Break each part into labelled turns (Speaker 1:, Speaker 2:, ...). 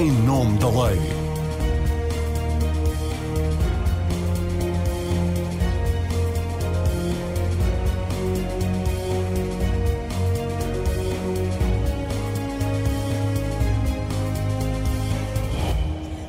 Speaker 1: em nome da lei.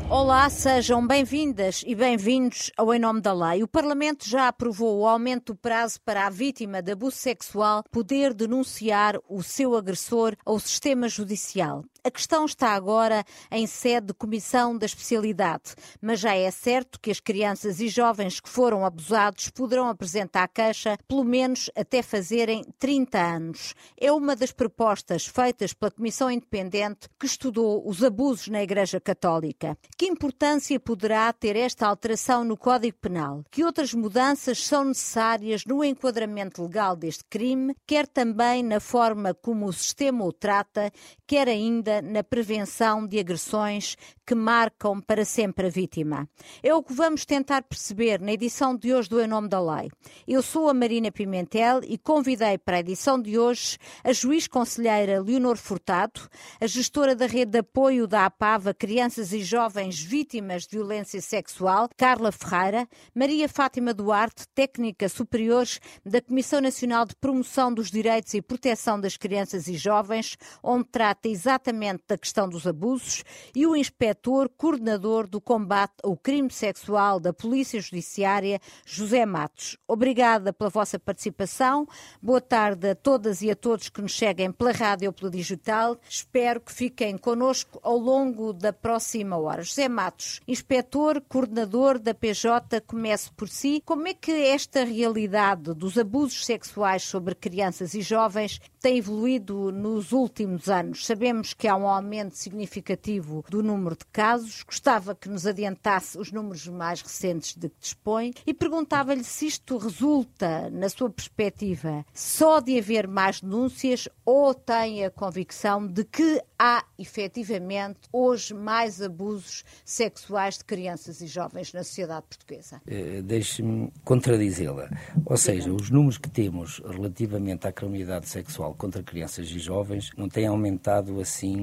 Speaker 2: Olá, sejam bem-vindas e bem-vindos ao Em Nome da Lei. O Parlamento já aprovou o aumento do prazo para a vítima de abuso sexual poder denunciar o seu agressor ao sistema judicial. A questão está agora em sede de comissão da especialidade, mas já é certo que as crianças e jovens que foram abusados poderão apresentar queixa pelo menos até fazerem 30 anos. É uma das propostas feitas pela Comissão Independente que estudou os abusos na Igreja Católica. Que importância poderá ter esta alteração no Código Penal? Que outras mudanças são necessárias no enquadramento legal deste crime, quer também na forma como o sistema o trata, quer ainda na prevenção de agressões que marcam para sempre a vítima. É o que vamos tentar perceber na edição de hoje do Em Nome da Lei. Eu sou a Marina Pimentel e convidei para a edição de hoje a juiz conselheira Leonor Furtado, a gestora da rede de apoio da APAVA Crianças e Jovens Vítimas de Violência Sexual, Carla Ferreira, Maria Fátima Duarte, técnica superiores da Comissão Nacional de Promoção dos Direitos e Proteção das Crianças e Jovens, onde trata exatamente da questão dos abusos, e o inspetor coordenador do combate ao crime sexual da Polícia Judiciária, José Matos. Obrigada pela vossa participação. Boa tarde a todas e a todos que nos seguem pela rádio ou pela digital. Espero que fiquem connosco ao longo da próxima hora. José Matos, inspetor, coordenador da PJ, comece por si. Como é que esta realidade dos abusos sexuais sobre crianças e jovens tem evoluído nos últimos anos? Sabemos que há um aumento significativo do número de casos, gostava que nos adiantasse os números mais recentes de que dispõe e perguntava-lhe se isto resulta, na sua perspectiva, só de haver mais denúncias ou tem a convicção de que há efetivamente hoje mais abusos sexuais de crianças e jovens na sociedade portuguesa?
Speaker 3: Uh, Deixe-me contradizê-la. Ou seja, os números que temos relativamente à criminalidade sexual contra crianças e jovens não têm aumentado assim,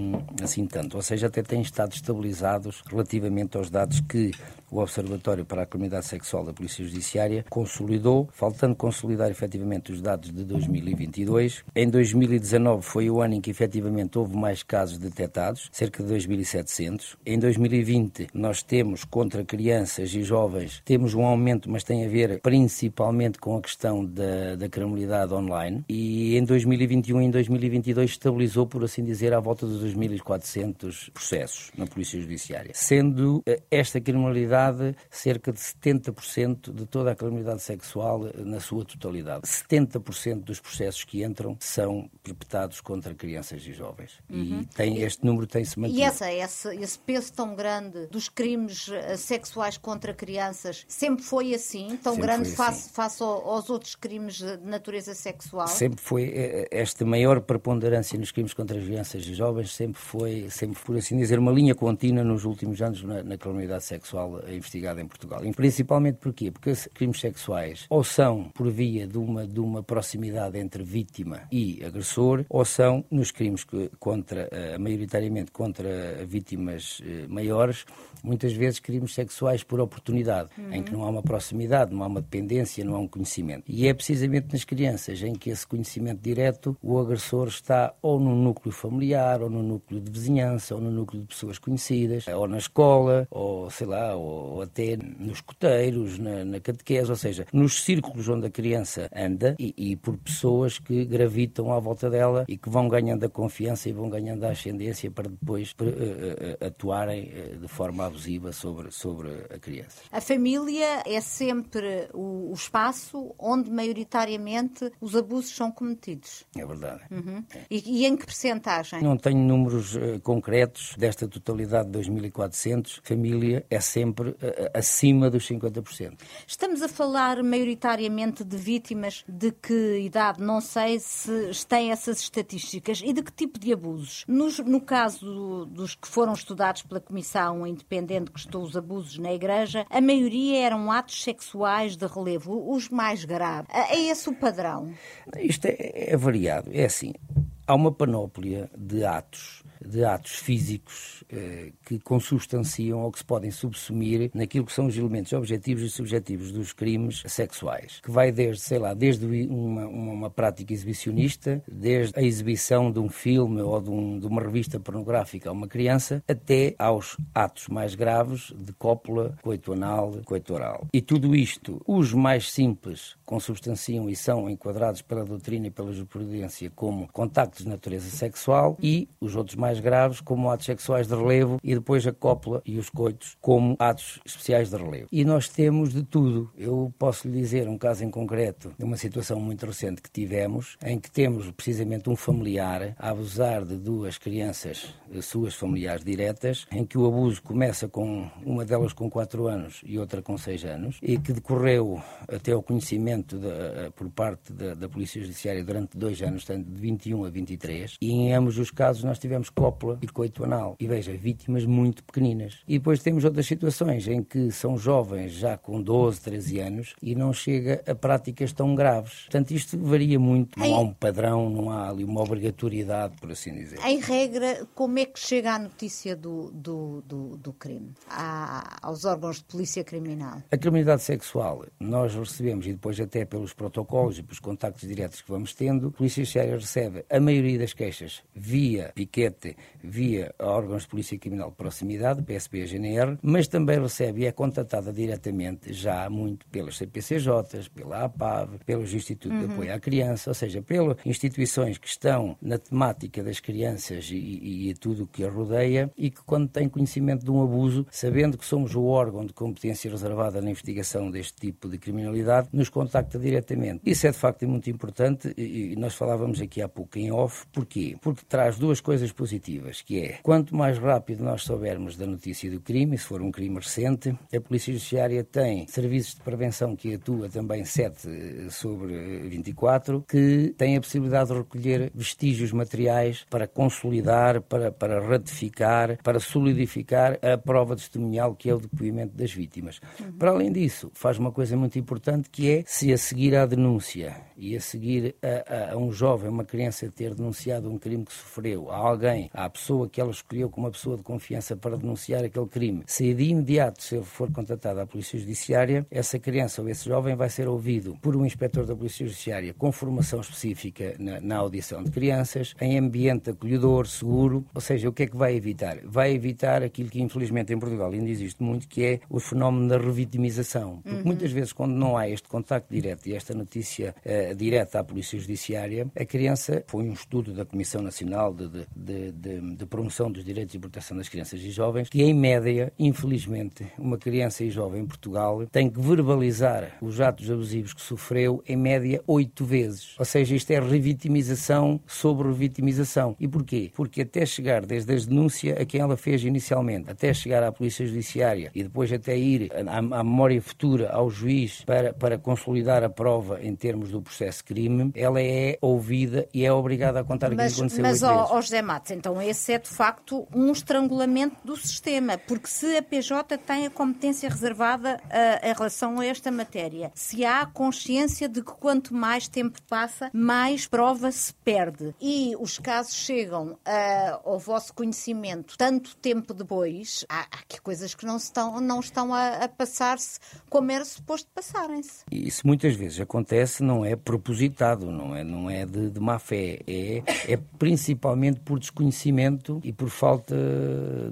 Speaker 3: assim tanto. Ou seja, até têm estado estabilizados relativamente aos dados que o Observatório para a Comunidade Sexual da Polícia Judiciária consolidou, faltando consolidar efetivamente os dados de 2022. Em 2019 foi o ano em que efetivamente houve mais casos detectados, cerca de 2.700. Em 2020 nós temos contra crianças e jovens, temos um aumento, mas tem a ver principalmente com a questão da, da criminalidade online. E em 2021 e em 2022 estabilizou, por assim dizer, à volta dos 2.400 processos na Polícia Judiciária, sendo eh, esta criminalidade cerca de 70% de toda a criminalidade sexual eh, na sua totalidade. 70% dos processos que entram são perpetrados contra crianças e jovens. Uhum. E tem, este número tem-se mantido.
Speaker 2: E essa, esse, esse peso tão grande dos crimes eh, sexuais contra crianças sempre foi assim? Tão sempre grande face, assim. face aos outros crimes de natureza sexual?
Speaker 3: Sempre foi. Esta maior preponderância nos crimes contra crianças e jovens sempre foi, sempre por assim dizer, uma linha contínua contínua nos últimos anos na, na criminalidade sexual investigada em Portugal. E principalmente porquê? Porque crimes sexuais ou são por via de uma, de uma proximidade entre vítima e agressor, ou são nos crimes que, contra, uh, maioritariamente contra vítimas uh, maiores, muitas vezes crimes sexuais por oportunidade, uhum. em que não há uma proximidade, não há uma dependência, não há um conhecimento. E é precisamente nas crianças em que esse conhecimento direto, o agressor está ou no núcleo familiar, ou no núcleo de vizinhança, ou no núcleo de pessoas conhecidas ou na escola, ou sei lá, ou até nos coteiros, na, na catequese, ou seja, nos círculos onde a criança anda e, e, por pessoas que gravitam à volta dela e que vão ganhando a confiança e vão ganhando a ascendência para depois uh, uh, atuarem uh, de forma abusiva sobre, sobre a criança.
Speaker 2: A família é sempre o, o espaço onde maioritariamente os abusos são cometidos.
Speaker 3: É verdade.
Speaker 2: Uhum. E, e, em que percentagem?
Speaker 3: Não tenho números concretos desta totalidade 2.400, família é sempre uh, acima dos 50%.
Speaker 2: Estamos a falar maioritariamente de vítimas de que idade? Não sei se têm essas estatísticas. E de que tipo de abusos? Nos, no caso dos que foram estudados pela Comissão Independente que estudou os abusos na Igreja, a maioria eram atos sexuais de relevo, os mais graves. É esse o padrão?
Speaker 3: Isto é, é variado. É assim, há uma panóplia de atos de atos físicos eh, que consubstanciam ou que se podem subsumir naquilo que são os elementos objetivos e subjetivos dos crimes sexuais, que vai desde, sei lá, desde uma, uma prática exibicionista, desde a exibição de um filme ou de, um, de uma revista pornográfica a uma criança, até aos atos mais graves de cópula, coito anal, coito oral. E tudo isto, os mais simples, consubstanciam e são enquadrados pela doutrina e pela jurisprudência como contactos de natureza sexual e os outros mais graves como atos sexuais de relevo e depois a cópula e os coitos como atos especiais de relevo. E nós temos de tudo. Eu posso lhe dizer um caso em concreto de uma situação muito recente que tivemos, em que temos precisamente um familiar a abusar de duas crianças, suas familiares diretas, em que o abuso começa com uma delas com 4 anos e outra com 6 anos, e que decorreu até o conhecimento de, eh, por parte da, da Polícia Judiciária durante dois anos, tanto de 21 a 23, e em ambos os casos nós tivemos cópula coito anal. E veja, vítimas muito pequeninas. E depois temos outras situações em que são jovens já com 12, 13 anos e não chega a práticas tão graves. Portanto, isto varia muito, não há um padrão, não há ali uma obrigatoriedade, por assim dizer.
Speaker 2: Em regra, como é que chega a notícia do, do, do, do crime aos órgãos de polícia criminal?
Speaker 3: A criminalidade sexual, nós recebemos, e depois até pelos protocolos e pelos contactos diretos que vamos tendo, a Polícia Judiciária recebe a maioria das queixas via piquete, via órgãos de polícia criminal de proximidade, PSP e GNR, mas também recebe e é contatada diretamente já muito pelas CPCJs, pela APAV, pelos Institutos uhum. de Apoio à Criança, ou seja, pelas instituições que estão na temática das crianças e, e, tudo o que a rodeia e que quando têm conhecimento de um abuso, sabendo que somos o órgão de competência reservada na investigação deste tipo de criminalidade, nos contacta diretamente. Isso é de facto muito importante e nós falávamos aqui há pouco em off. Porquê? Porque traz duas coisas positivas, que é, quanto mais rápido nós soubermos da notícia do crime, se for um crime recente, a Polícia Judiciária tem serviços de prevenção que atua também 7 sobre 24, que têm a possibilidade de recolher vestígios materiais para consolidar, para, para ratificar, para solidificar a prova testemunhal que é o depoimento das vítimas. Uhum. Para além disso, faz uma coisa muito importante que é, se a seguir à denúncia e a seguir a, a, a um jovem, uma criança ter denunciado um crime que sofreu, a alguém, à pessoa que ela escolheu como uma pessoa de confiança para denunciar aquele crime, se de imediato se ele for contatado à Polícia Judiciária, essa criança ou esse jovem vai ser ouvido por um inspetor da Polícia Judiciária com formação específica na, na audição de crianças, em ambiente acolhedor, seguro, ou seja, o que é que vai evitar? Vai evitar aquilo que infelizmente em Portugal ainda existe muito, que é o fenómeno da revitimização. Porque uhum. muitas vezes quando não há este contacto direto e esta notícia uh, direta à Polícia Judiciária, a criança, foi um estudo da Comissão Nacional de, de, de, de, Promoção dos Direitos e Proteção das Crianças e Jovens, que em média, infelizmente, uma criança e jovem em Portugal tem que verbalizar os atos abusivos que sofreu em média oito vezes. Ou seja, isto é revitimização sobre revitimização. E porquê? Porque até chegar desde a denúncia a quem ela fez inicialmente, até chegar à Polícia Judiciária e depois até ir à, à memória futura ao juiz para, para consolidar a prova em termos do processo crime, ela é ouvida e é obrigada a contar
Speaker 2: mas,
Speaker 3: aquilo que aconteceu
Speaker 2: Mas, ó, ó José Matos, então esse é de facto um estrangulamento do sistema, porque se a PJ tem a competência reservada uh, em relação a esta matéria, se há consciência de que quanto mais tempo passa, mais prova se perde e os casos chegam uh, ao vosso conhecimento tanto tempo depois, há, há coisas que não estão, não estão a, a passar-se como era suposto passarem-se.
Speaker 3: Isso muitas vezes acontece, não é propositado, não é, não é de, de má fé, é, é principalmente por desconhecimento e por falta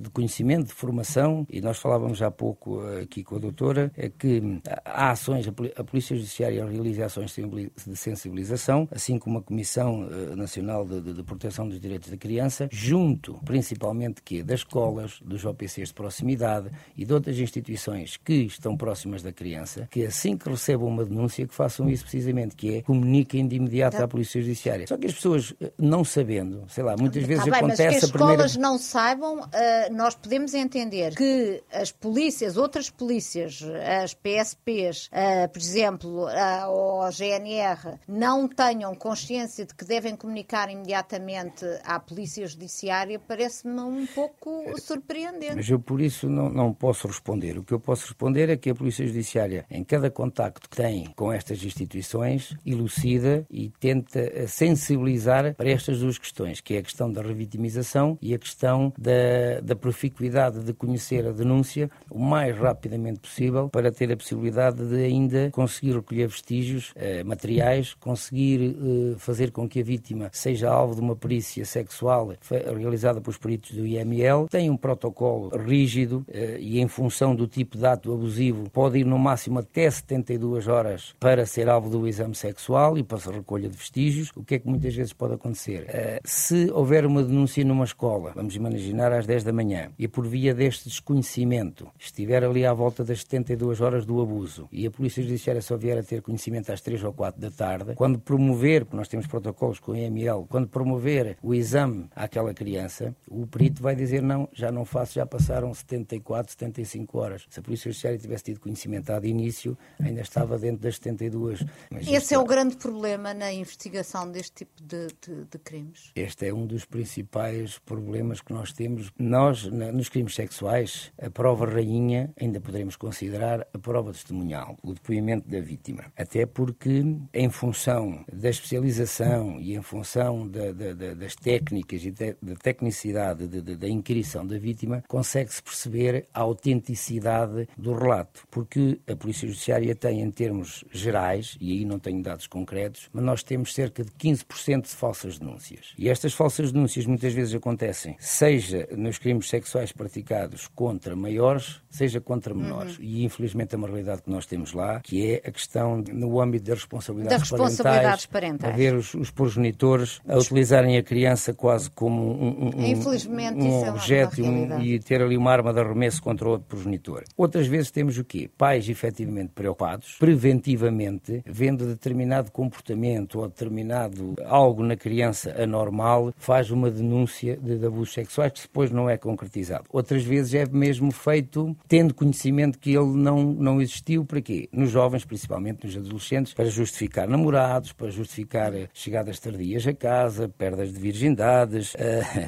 Speaker 3: de conhecimento, de formação. E nós falávamos há pouco aqui com a doutora, é que há ações, a Polícia Judiciária realiza ações de sensibilização, assim como a Comissão eh, Nacional de, de, de Proteção dos Direitos da Criança, junto principalmente que das escolas, dos OPCs de proximidade e de outras instituições que estão próximas da criança, que assim que recebam uma denúncia, que façam isso precisamente, que é comuniquem de imediato à Polícia Judiciária. Só que as pessoas, eh, não sabendo, sei lá, muitas vezes
Speaker 2: tá bem,
Speaker 3: acontece
Speaker 2: mas que as
Speaker 3: primeira...
Speaker 2: escolas não saibam, uh, nós podemos entender que as polícias, outras polícias, as PSPs, eh, por exemplo, ou a GNR, não tenham consciência de que devem comunicar imediatamente à Polícia Judiciária, parece-me um pouco surpreendente.
Speaker 3: Mas eu por isso não, não posso responder. O que eu posso responder é que a Polícia Judiciária, em cada contacto que tem com estas instituições, elucida e tenta sensibilizar para estas duas questões, que é a questão da revitimização vitimização e a questão da, da proficuidade de conhecer a denúncia o mais rapidamente possível para ter a possibilidade de ainda conseguir recolher vestígios eh, materiais, conseguir eh, fazer com que a vítima seja alvo de uma perícia sexual realizada pelos peritos do IML, tem um protocolo rígido eh, e em função do tipo de ato abusivo pode ir no máximo até 72 horas para ser alvo do exame sexual e para a recolha de vestígios. O que é que muitas vezes pode acontecer? Eh, se houver uma denúncia numa escola, vamos imaginar às 10 da manhã, e por via deste desconhecimento estiver ali à volta das 72 horas do abuso e a Polícia Judiciária só vier a ter conhecimento às 3 ou 4 da tarde, quando promover, porque nós temos protocolos com o EML, quando promover o exame àquela criança, o perito vai dizer não, já não faço, já passaram 74, 75 horas. Se a Polícia Judiciária tivesse tido conhecimento de início, ainda estava dentro das 72.
Speaker 2: Mas Esse é o grande problema na investigação deste tipo de, de, de, crimes?
Speaker 3: Este é um dos principais problemas que nós temos. Nós, nos crimes sexuais, a prova rainha ainda poderemos considerar a prova testemunhal, o depoimento da vítima. Até porque, em função da especialização e em função da, da, das técnicas e da tecnicidade da inquirição da vítima, consegue-se perceber a autenticidade do relato. Porque a Polícia Judiciária tem, em termos gerais, e aí não tenho dados concretos, mas nós temos cerca de 15% de falsas denúncias. E estas falsas denúncias muitas vezes acontecem, seja nos crimes sexuais praticados contra maiores, seja contra menores. Uhum. E infelizmente é uma realidade que nós temos lá, que é a questão no âmbito das responsabilidades,
Speaker 2: das responsabilidades parentais, parentais.
Speaker 3: ver os, os, progenitores a utilizarem a criança quase como um, um,
Speaker 2: infelizmente,
Speaker 3: um, um é objeto um, e ter ali uma arma de arremesso contra outro progenitor. Outras vezes temos o quê? Pais efetivamente preocupados, preventivamente, vendo determinado comportamento ou determinado algo na criança anormal, faz uma denúncia de, de abusos sexuais que depois não é concretizado. Outras vezes é mesmo feito tendo conhecimento que ele não, não existiu, para quê? Nos jovens, principalmente nos adolescentes, para justificar namorados, para justificar chegadas tardias a casa, perdas de virgindades, uh,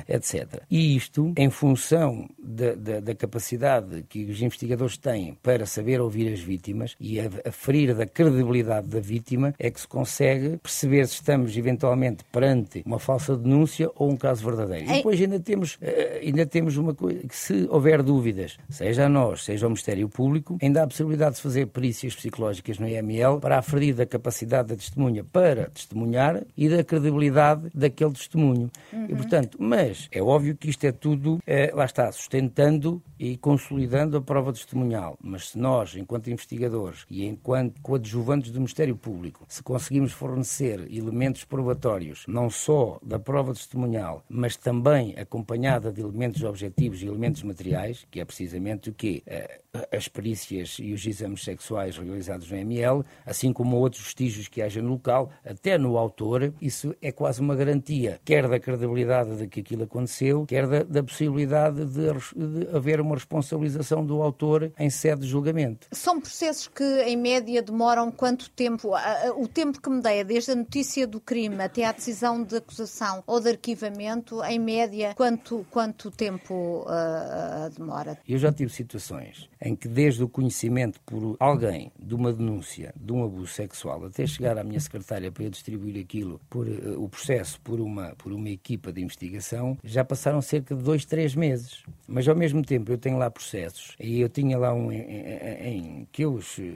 Speaker 3: etc. E isto, em função da, da, da, capacidade que os investigadores têm para saber ouvir as vítimas e a, a ferir da credibilidade da vítima, é que se consegue perceber se estamos eventualmente perante uma falsa denúncia ou um caso verdadeiro. E depois ainda temos, uh, ainda temos uma coisa, que se houver dúvidas, seja a nós, seja o Ministério Público, ainda há a possibilidade de fazer perícias psicológicas no IML para aferir da capacidade da testemunha para testemunhar e da credibilidade daquele testemunho. Uhum. E, portanto, mas é óbvio que isto é tudo, é, lá está, sustentando e consolidando a prova testemunhal. Mas se nós, enquanto investigadores e enquanto coadjuvantes do Ministério Público, se conseguimos fornecer elementos probatórios, não só da prova testemunhal, mas também acompanhada de elementos objetivos e elementos materiais, que é precisamente o que uh, as perícias e os exames sexuais realizados no ML, assim como outros vestígios que haja no local, até no autor, isso é quase uma garantia, quer da credibilidade de que aquilo aconteceu, quer da, da possibilidade de, de, haver uma responsabilização do autor em sede de julgamento.
Speaker 2: São processos que, em média, demoram quanto tempo? O tempo que me dei, desde a notícia do crime até à decisão de acusação ou de arquivamento, em média, quanto, quanto tempo uh, demora?
Speaker 3: Eu já tive situações manifestações em que desde o conhecimento por alguém de uma denúncia de um abuso sexual até chegar à minha secretária para eu distribuir aquilo por uh, o processo por uma por uma equipa de investigação já passaram cerca de dois três meses mas ao mesmo tempo eu tenho lá processos e eu tinha lá um em, em, em que eu os eh,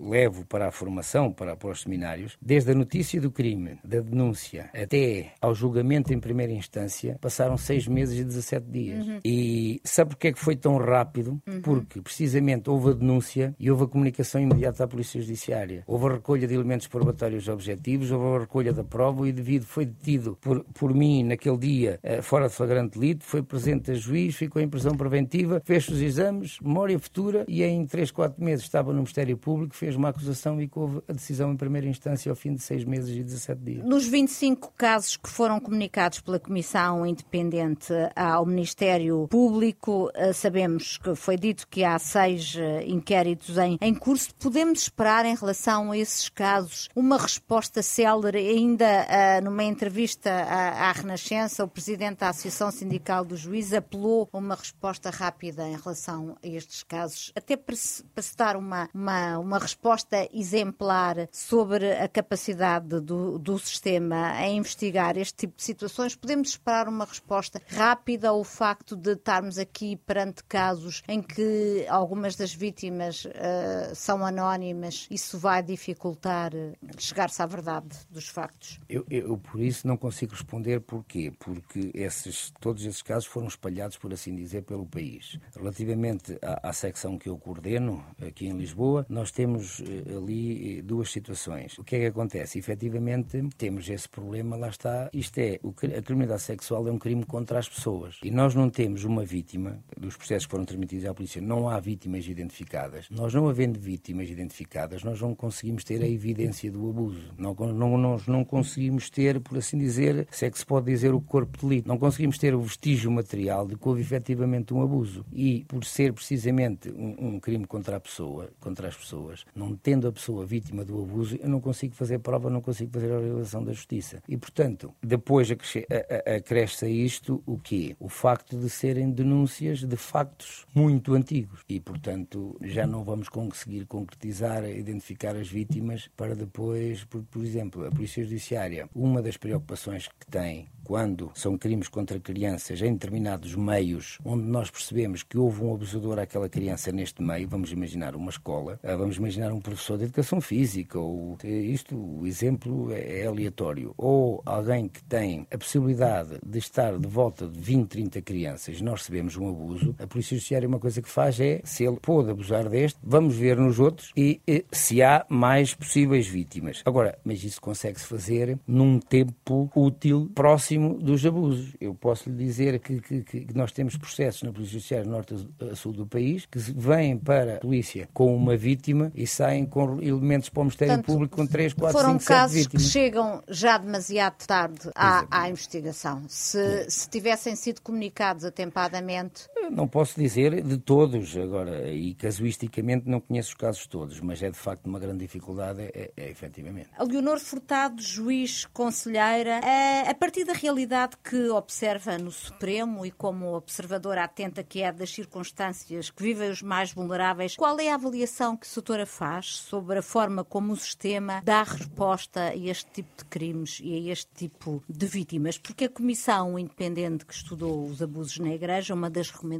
Speaker 3: levo para a formação para, para os seminários desde a notícia do crime da denúncia até ao julgamento em primeira instância passaram seis meses e 17 dias uhum. e sabe porque é que foi tão rápido uhum. porque precisamente houve a denúncia e houve a comunicação imediata à Polícia Judiciária. Houve a recolha de elementos probatórios objetivos, houve a recolha da prova, o indivíduo foi detido por, por mim naquele dia eh, fora de flagrante delito, foi presente a juiz, ficou em prisão preventiva, fez os exames, memória futura e em 3, 4 meses estava no Ministério Público, fez uma acusação e houve a decisão em primeira instância ao fim de 6 meses e 17 dias.
Speaker 2: Nos 25 casos que foram comunicados pela Comissão Independente ao Ministério Público, eh, sabemos que foi dito que há seis eh, inquéritos em, em curso. Podemos esperar, em relação a esses casos, uma resposta célere? Ainda uh, numa entrevista à, à, Renascença, o presidente da Associação Sindical do Juiz apelou a uma resposta rápida em relação a estes casos, até para se, dar uma, uma, uma resposta exemplar sobre a capacidade do, do sistema em investigar este tipo de situações? Podemos esperar uma resposta rápida ao facto de estarmos aqui perante casos em que algumas das vítimas uh, são anónimas? Isso vai dificultar eh, chegar-se à verdade dos factos?
Speaker 3: Eu, eu, por isso não consigo responder porquê. Porque esses, todos esses casos foram espalhados, por assim dizer, pelo país. Relativamente à, à secção que eu coordeno, aqui em Lisboa, nós temos uh, ali duas situações. O que é que acontece? Efetivamente, temos esse problema, lá está. Isto é, a criminalidade sexual é um crime contra as pessoas. E nós não temos uma vítima, dos processos que foram transmitidos à polícia, não há vítimas identificadas. Nós não havendo vítimas identificadas, nós não conseguimos ter a evidência do abuso. Não, não, nós não conseguimos ter, por assim dizer, se é que se pode dizer o corpo de delito, não conseguimos ter o vestígio material de que houve efetivamente um abuso. E por ser precisamente um, um crime contra a pessoa, contra as pessoas, não tendo a pessoa vítima do abuso, eu não consigo fazer prova, não consigo fazer a realização da justiça. E, portanto, depois acresce a isto o quê? O facto de serem denúncias de factos muito antigos. E, portanto, já não vamos conseguir concretizar, identificar as vítimas para depois, por, por exemplo, a Polícia Judiciária, uma das preocupações que tem quando são crimes contra crianças em determinados meios, onde nós percebemos que houve um abusador àquela criança neste meio, vamos imaginar uma escola, ah, vamos imaginar um professor de educação física, ou isto, o exemplo é, é aleatório, ou alguém que tem a possibilidade de estar de volta de 20, 30 crianças, nós recebemos um abuso, a Polícia Judiciária uma coisa que faz é, se ele pôde abusar deste, vamos ver nos outros e, e se há mais possíveis vítimas. Agora, mas isso consegue-se fazer num tempo útil próximo dos abusos. Eu posso lhe dizer que, que, que nós temos processos na Polícia Judiciária norte a sul do país que vêm para a polícia com uma vítima e saem com elementos para o Ministério Portanto, Público com 3, 4,
Speaker 2: foram
Speaker 3: 5, 7
Speaker 2: casos
Speaker 3: vítimas.
Speaker 2: que chegam já demasiado tarde à, à investigação. Se, se tivessem sido comunicados atempadamente...
Speaker 3: Não posso dizer de todos agora, e casuisticamente não conheço os casos todos, mas é de facto uma grande dificuldade, é, é, efetivamente.
Speaker 2: A Leonor Furtado, juiz, conselheira, a, a partir da realidade que observa no Supremo e como observadora atenta que é das circunstâncias que vivem os mais vulneráveis, qual é a avaliação que a doutora faz sobre a forma como o sistema dá resposta a este tipo de crimes e a este tipo de vítimas? Porque a Comissão Independente que estudou os abusos na Igreja, uma das recomendações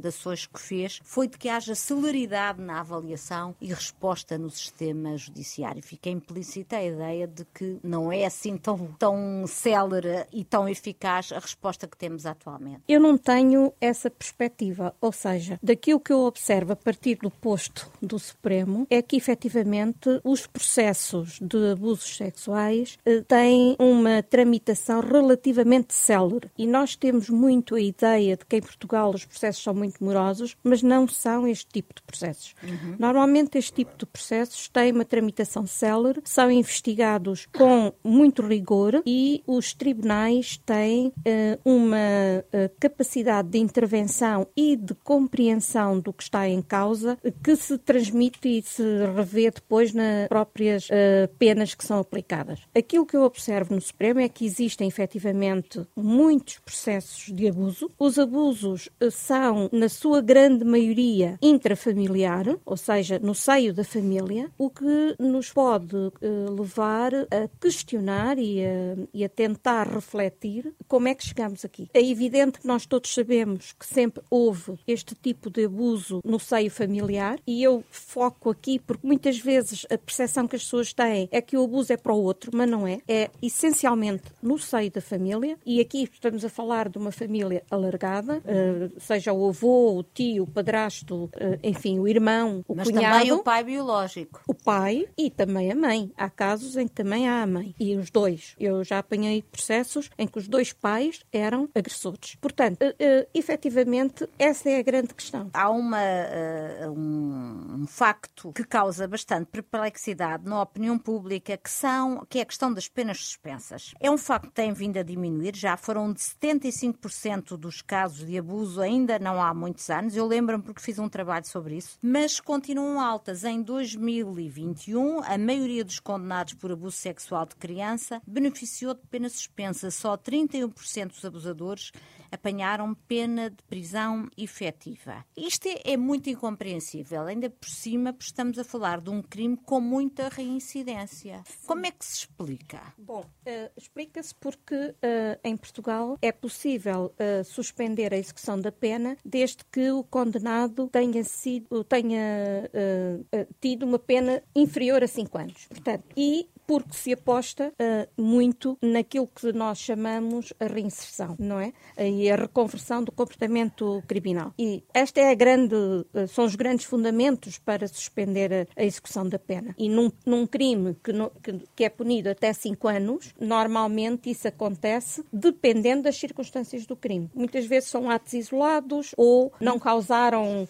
Speaker 2: que fez foi de que haja celeridade na avaliação e resposta no sistema judiciário. Fica implícita a ideia de que não é assim tão, tão célere e tão eficaz eficaz a resposta que temos atualmente?
Speaker 1: Eu não tenho essa perspectiva, ou seja, daquilo que eu observo a partir do posto do Supremo é que efetivamente os processos de abusos sexuais eh, têm uma tramitação relativamente célere e nós temos muito a ideia de que em Portugal os processos são muito morosos, mas não são este tipo de processos. Uhum. Normalmente este tipo de processos têm uma tramitação célere, são investigados com muito rigor e os tribunais têm têm uh, uma uh, capacidade de intervenção e de compreensão do que está em causa que se transmite e se revê depois nas próprias uh, penas que são aplicadas. Aquilo que eu observo no Supremo é que existem efetivamente muitos processos de abuso. Os abusos são, na sua grande maioria, intrafamiliar, ou seja, no seio da família, o que nos pode levar a questionar e a, e a tentar refletir como é que chegamos aqui. É evidente que nós todos sabemos que sempre houve este tipo de abuso no seio familiar e eu foco aqui porque muitas vezes a percepção que as pessoas têm é que o abuso é para o outro, mas não é. É essencialmente no seio da família e aqui estamos a falar de uma família alargada, eh, seja o avô, o tio, o padrasto, eh, enfim, o irmão, o
Speaker 2: mas
Speaker 1: cunhado.
Speaker 2: Mas também o pai biológico.
Speaker 1: O pai e também a mãe. Há casos em que também há a mãe. E os dois. Eu já apanhei processos em que os dois pais eram agressores. Portanto, uh, uh, efetivamente, essa é a grande questão.
Speaker 2: Há uma, um, facto que causa bastante perplexidade na opinião pública, que, são, que é a questão das penas suspensas. É um facto que tem vindo a diminuir, já foram de 75% dos casos de abuso, ainda não há muitos anos, eu lembro-me porque fiz um trabalho sobre isso, mas continuam altas. Em 2021, a maioria dos condenados por abuso sexual de criança beneficiou de pena suspensa, só 31 41% dos abusadores apanharam pena de prisão efetiva. Isto é, é muito incompreensível, ainda por cima, porque estamos a falar de um crime com muita reincidência. Como é que se explica?
Speaker 1: Bom, uh, explica-se porque uh, em Portugal é possível uh, suspender a execução da pena desde que o condenado tenha sido tenha tido uma pena inferior a 5 anos. Portanto, e porque se aposta uh, muito naquilo que nós chamamos a reinserção, não é? E a reconversão do comportamento criminal. E esta é a grande, uh, são os grandes fundamentos para suspender a, a execução da pena. E num, num crime que, no, que, que, é punido até 5 anos, normalmente isso acontece dependendo das circunstâncias do crime. Muitas vezes são atos isolados ou não causaram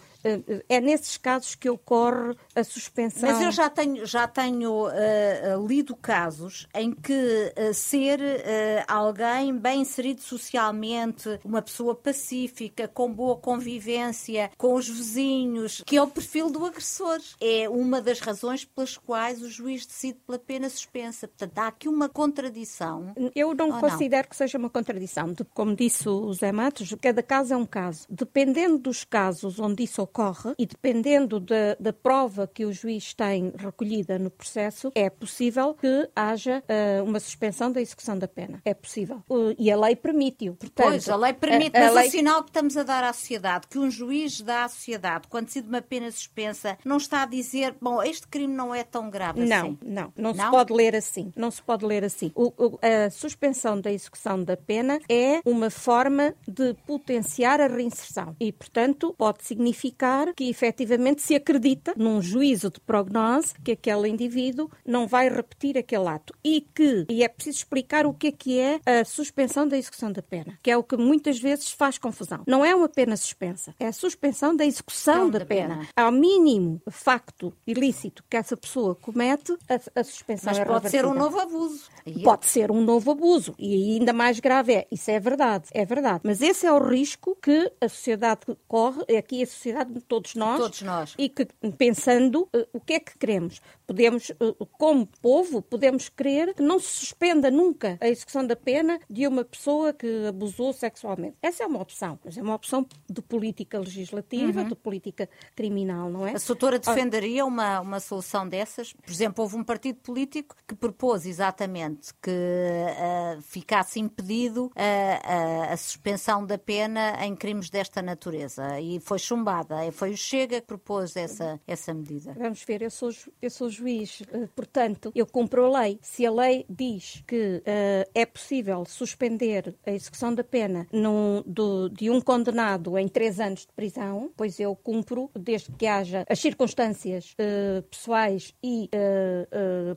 Speaker 1: é nesses casos que ocorre a suspensão.
Speaker 2: Mas eu já tenho, já tenho uh, lido casos em que uh, ser uh, alguém bem inserido socialmente, uma pessoa pacífica, com boa convivência com os vizinhos, que é o perfil do agressor. É uma das razões pelas quais o juiz decide pela pena suspensa. Portanto, há aqui uma contradição.
Speaker 1: Eu não considero não? que seja uma contradição. Como disse o Zé Matos, cada caso é um caso. Dependendo dos casos onde isso ocorre e dependendo da, da prova que o juiz tem recolhida no processo, é possível que haja uh, uma suspensão da execução da pena. É possível. Uh, e a lei permite-o.
Speaker 2: Pois, a lei permite, a, a mas lei... o sinal que estamos a dar à sociedade, que um juiz dá à sociedade, quando decide uma pena suspensa, não está a dizer, bom, este crime não é tão grave
Speaker 1: não,
Speaker 2: assim.
Speaker 1: Não, não, não se pode ler assim. Não se pode ler assim. O, o, a suspensão da execução da pena é uma forma de potenciar a reinserção e, portanto, pode significar que efetivamente se acredita num juízo de prognose que aquele indivíduo não vai repetir aquele ato e que e é preciso explicar o que é que é a suspensão da execução da pena, que é o que muitas vezes faz confusão. Não é uma pena suspensa, é a suspensão da execução da, da pena. pena. Ao mínimo facto ilícito que essa pessoa comete, a, a suspensão
Speaker 2: Mas
Speaker 1: é
Speaker 2: pode ser um novo abuso.
Speaker 1: Pode ser um novo abuso e ainda mais grave é, isso é verdade, é verdade. Mas esse é o risco que a sociedade corre, aqui a sociedade de todos nós,
Speaker 2: todos nós.
Speaker 1: e que pensando uh, o que é que queremos. Podemos, uh, como povo, podemos querer que não se suspenda nunca a execução da pena de uma pessoa que abusou sexualmente. Essa é uma opção, mas é uma opção de política legislativa, uhum. de política criminal, não é?
Speaker 2: A doutora defenderia uma, uma solução dessas? Por exemplo, houve um partido político que propôs exatamente que uh, ficasse impedido a, a, a, suspensão da pena em crimes desta natureza e foi chumbada. Foi o Chega que propôs essa, essa medida.
Speaker 1: Vamos ver, eu sou, eu sou juiz, uh, portanto, eu cumpro a lei. Se a lei diz que uh, é possível suspender a execução da pena num, do, de um condenado em três anos de prisão, pois eu cumpro, desde que haja as circunstâncias uh, pessoais e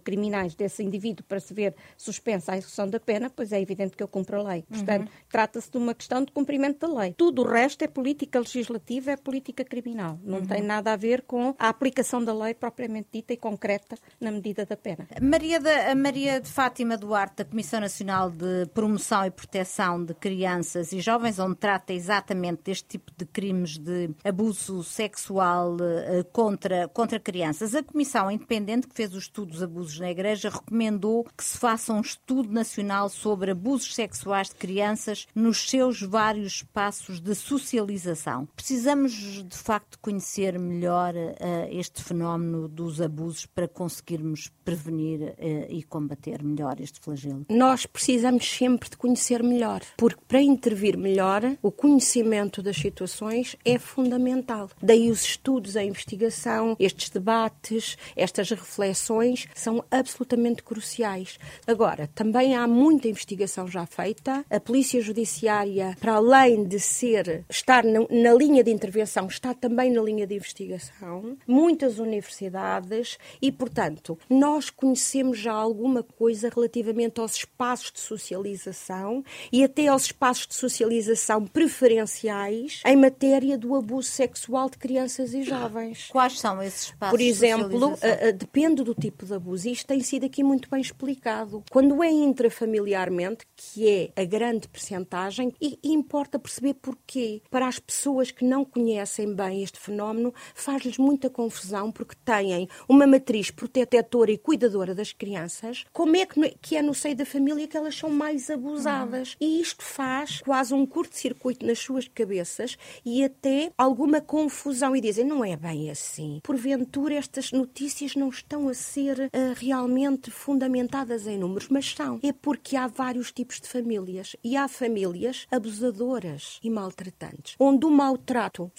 Speaker 1: criminais desse indivíduo para se ver suspensa a execução da pena, pois é evidente que eu cumpro a lei. Portanto, uhum. trata-se de uma questão de cumprimento da lei. Tudo o resto é política legislativa, é política criminal. Não uhum. tem nada a ver com a aplicação da lei propriamente dita e concreta na medida da pena.
Speaker 2: Maria, da, Maria de Fátima Duarte, da Comissão Nacional de Promoção e Proteção de Crianças e Jovens, onde trata exatamente deste tipo de crimes de abuso sexual uh, contra, contra crianças. A Comissão Independente que fez o estudo dos abusos na Igreja recomendou que se faça um estudo nacional sobre abusos sexuais de crianças nos seus vários espaços de socialização. Precisamos, de facto, conhecer melhor uh, este fenómeno dos abusos para conseguirmos prevenir uh, e combater melhor este flagelo?
Speaker 4: Nós precisamos sempre de conhecer melhor, porque para intervir melhor, o conhecimento das situações é fundamental. Daí os estudos, a investigação, estes debates, estas reflexões são absolutamente cruciais. Agora, também há muita investigação já feita. A Polícia Judiciária, para além de ser estar na, na linha de intervenção, está também na linha de investigação, muitas universidades e, portanto, nós conhecemos já alguma coisa relativamente aos espaços de socialização e até aos espaços de socialização preferenciais em matéria do abuso sexual de crianças e jovens.
Speaker 2: Quais são esses espaços?
Speaker 4: Por exemplo, uh, depende do tipo de abuso. Isto tem sido aqui muito bem explicado. Quando é intrafamiliarmente, que é a grande percentagem, e importa perceber porquê. Para as pessoas que não conhecem este fenómeno faz-lhes muita confusão porque têm uma matriz protetora e cuidadora das crianças. Como é que é no seio da família que elas são mais abusadas? E isto faz quase um curto-circuito nas suas cabeças e até alguma confusão. E dizem, não é bem assim. Porventura, estas notícias não estão a ser uh, realmente fundamentadas em números, mas são. É porque há vários tipos de famílias e há famílias abusadoras e maltratantes, onde o maltrato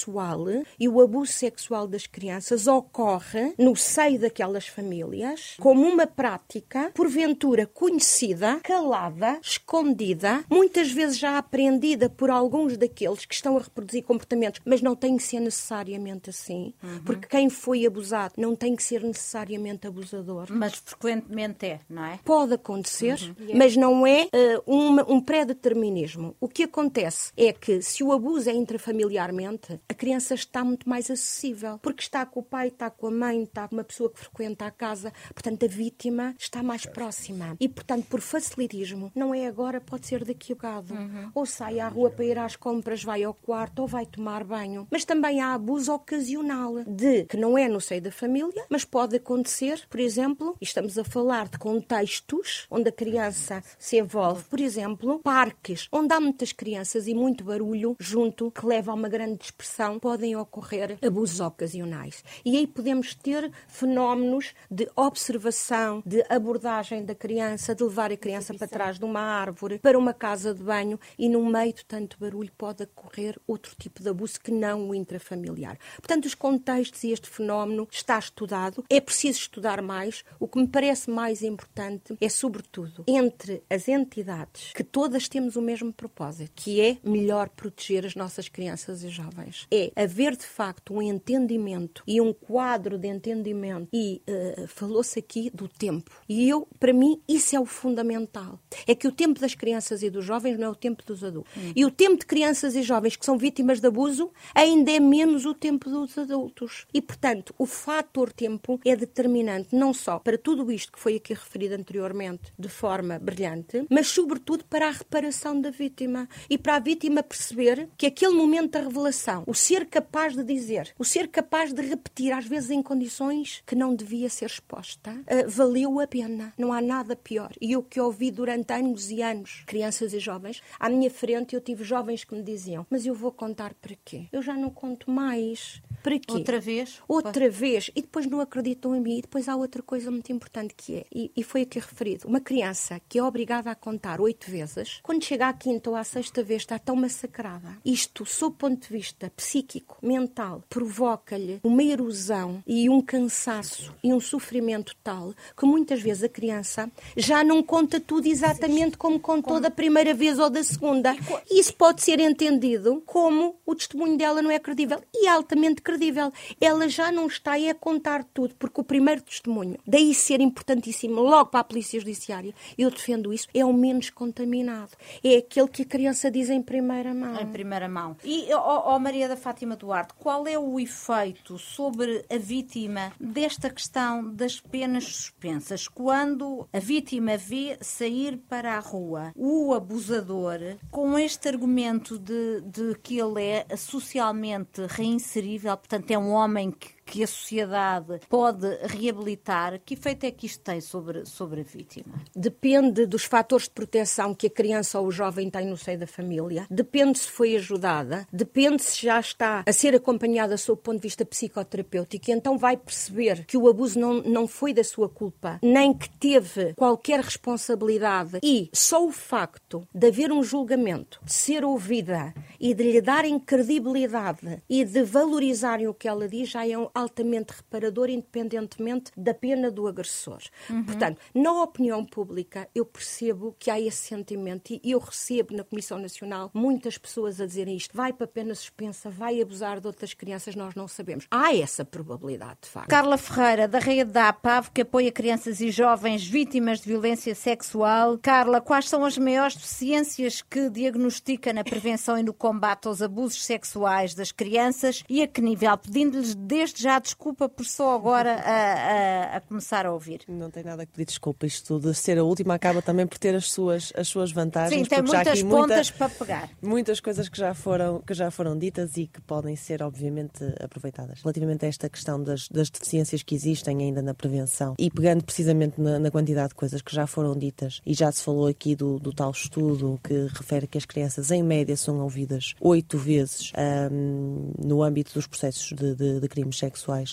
Speaker 4: sexual e o abuso sexual das crianças ocorre no seio daquelas famílias como uma prática, porventura conhecida, calada, escondida, muitas vezes já aprendida por alguns daqueles que estão a reproduzir comportamentos, mas não tem que ser necessariamente assim, uhum. porque quem foi abusado não tem que ser necessariamente abusador.
Speaker 2: Mas frequentemente é, não é?
Speaker 4: Pode acontecer, uhum. mas não é uh, um, um pré-determinismo. O que acontece é que se o abuso é intrafamiliarmente, a criança está muito mais acessível, porque está com o pai, está com a mãe, está com uma pessoa que frequenta a casa, portanto a vítima está mais próxima. E, portanto, por facilitismo, não é agora, pode ser daqui a bocado. Uhum. Ou sai à rua para ir às compras, vai ao quarto ou vai tomar banho. Mas também há abuso ocasional de que não é no seio da família, mas pode acontecer, por exemplo, e estamos a falar de contextos onde a criança se envolve, por exemplo, parques onde há muitas crianças e muito barulho junto que leva a uma grande dispersão, podem ocorrer abusos ocasionais. E aí podemos ter fenómenos de observação, de abordagem da criança, de levar a criança para trás de uma árvore, para uma casa de banho e no meio de tanto barulho pode ocorrer outro tipo de abuso que não o intrafamiliar. Portanto, os contextos e este fenómeno está estudado. É preciso estudar mais. O que me parece mais importante é, sobretudo, entre as entidades que todas temos o mesmo propósito, que é melhor proteger as nossas crianças e jovens. É haver, de facto, um entendimento e um quadro de entendimento. E uh, falou-se aqui do tempo. E eu, para mim, isso é o fundamental. É que o tempo das crianças e dos jovens não é o tempo dos adultos. Hum. E o tempo de crianças e jovens que são vítimas de abuso ainda é menos o tempo dos adultos. E, portanto, o fator tempo é determinante não só para tudo isto que foi aqui referido anteriormente de forma brilhante, mas, sobretudo, para a reparação da vítima e para a vítima perceber que aquele momento da revelação, o ser capaz de dizer, o ser capaz de repetir, às vezes em condições que não devia ser exposta, uh, valeu a pena. Não há nada pior. E o que ouvi durante anos e anos, crianças e jovens, à minha frente eu tive jovens que me diziam: Mas eu vou contar para quê? Eu já não conto mais. Para quê?
Speaker 2: Outra vez?
Speaker 4: Outra vez. E depois não acreditam em mim. E depois há outra coisa muito importante que é, e, e foi aqui referido, uma criança que é obrigada a contar oito vezes, quando chega à quinta ou à sexta vez está tão massacrada. Isto, sob o ponto de vista psíquico, mental, provoca-lhe uma erosão e um cansaço e um sofrimento tal que muitas vezes a criança já não conta tudo exatamente como contou da primeira vez ou da segunda. E isso pode ser entendido como o testemunho dela não é credível. E altamente credível. Ela já não está a contar tudo, porque o primeiro testemunho, daí ser importantíssimo logo para a Polícia Judiciária, eu defendo isso, é o menos contaminado. É aquele que a criança diz em primeira mão.
Speaker 2: Em primeira mão. E, ó, Maria da Fátima Duarte, qual é o efeito sobre a vítima desta questão das penas suspensas? Quando a vítima vê sair para a rua o abusador com este argumento de, de que ele é socialmente reinserível, portanto, é um homem que que a sociedade pode reabilitar, que efeito é que isto tem sobre, sobre a vítima?
Speaker 4: Depende dos fatores de proteção que a criança ou o jovem tem no seio da família, depende se foi ajudada, depende se já está a ser acompanhada sob o ponto de vista psicoterapêutico, e então vai perceber que o abuso não, não foi da sua culpa, nem que teve qualquer responsabilidade, e só o facto de haver um julgamento, de ser ouvida e de lhe darem credibilidade e de valorizarem o que ela diz já é um altamente reparador, independentemente da pena do agressor. Uhum. Portanto, na opinião pública, eu percebo que há esse sentimento e eu recebo na Comissão Nacional muitas pessoas a dizerem isto: vai para a pena suspensa, vai abusar de outras crianças, nós não sabemos. Há essa probabilidade, de facto.
Speaker 2: Carla Ferreira, da rede da APAV, que apoia crianças e jovens vítimas de violência sexual. Carla, quais são as maiores deficiências que diagnostica na prevenção e no combate aos abusos sexuais das crianças e a que nível? Pedindo-lhes desde já desculpa por só agora a, a, a, começar a ouvir.
Speaker 5: Não tem nada que pedir desculpa. Isto de ser a última acaba também por ter as suas, as suas vantagens.
Speaker 2: Sim, tem muitas pontas muita, para pegar.
Speaker 5: Muitas coisas que já, foram, que já foram ditas e que podem ser, obviamente, aproveitadas. Relativamente a esta questão das, das deficiências que existem ainda na prevenção e pegando precisamente na, na, quantidade de coisas que já foram ditas e já se falou aqui do, do tal estudo que refere que as crianças, em média, são ouvidas oito vezes um, no âmbito dos processos de, de, de crimes sexuais.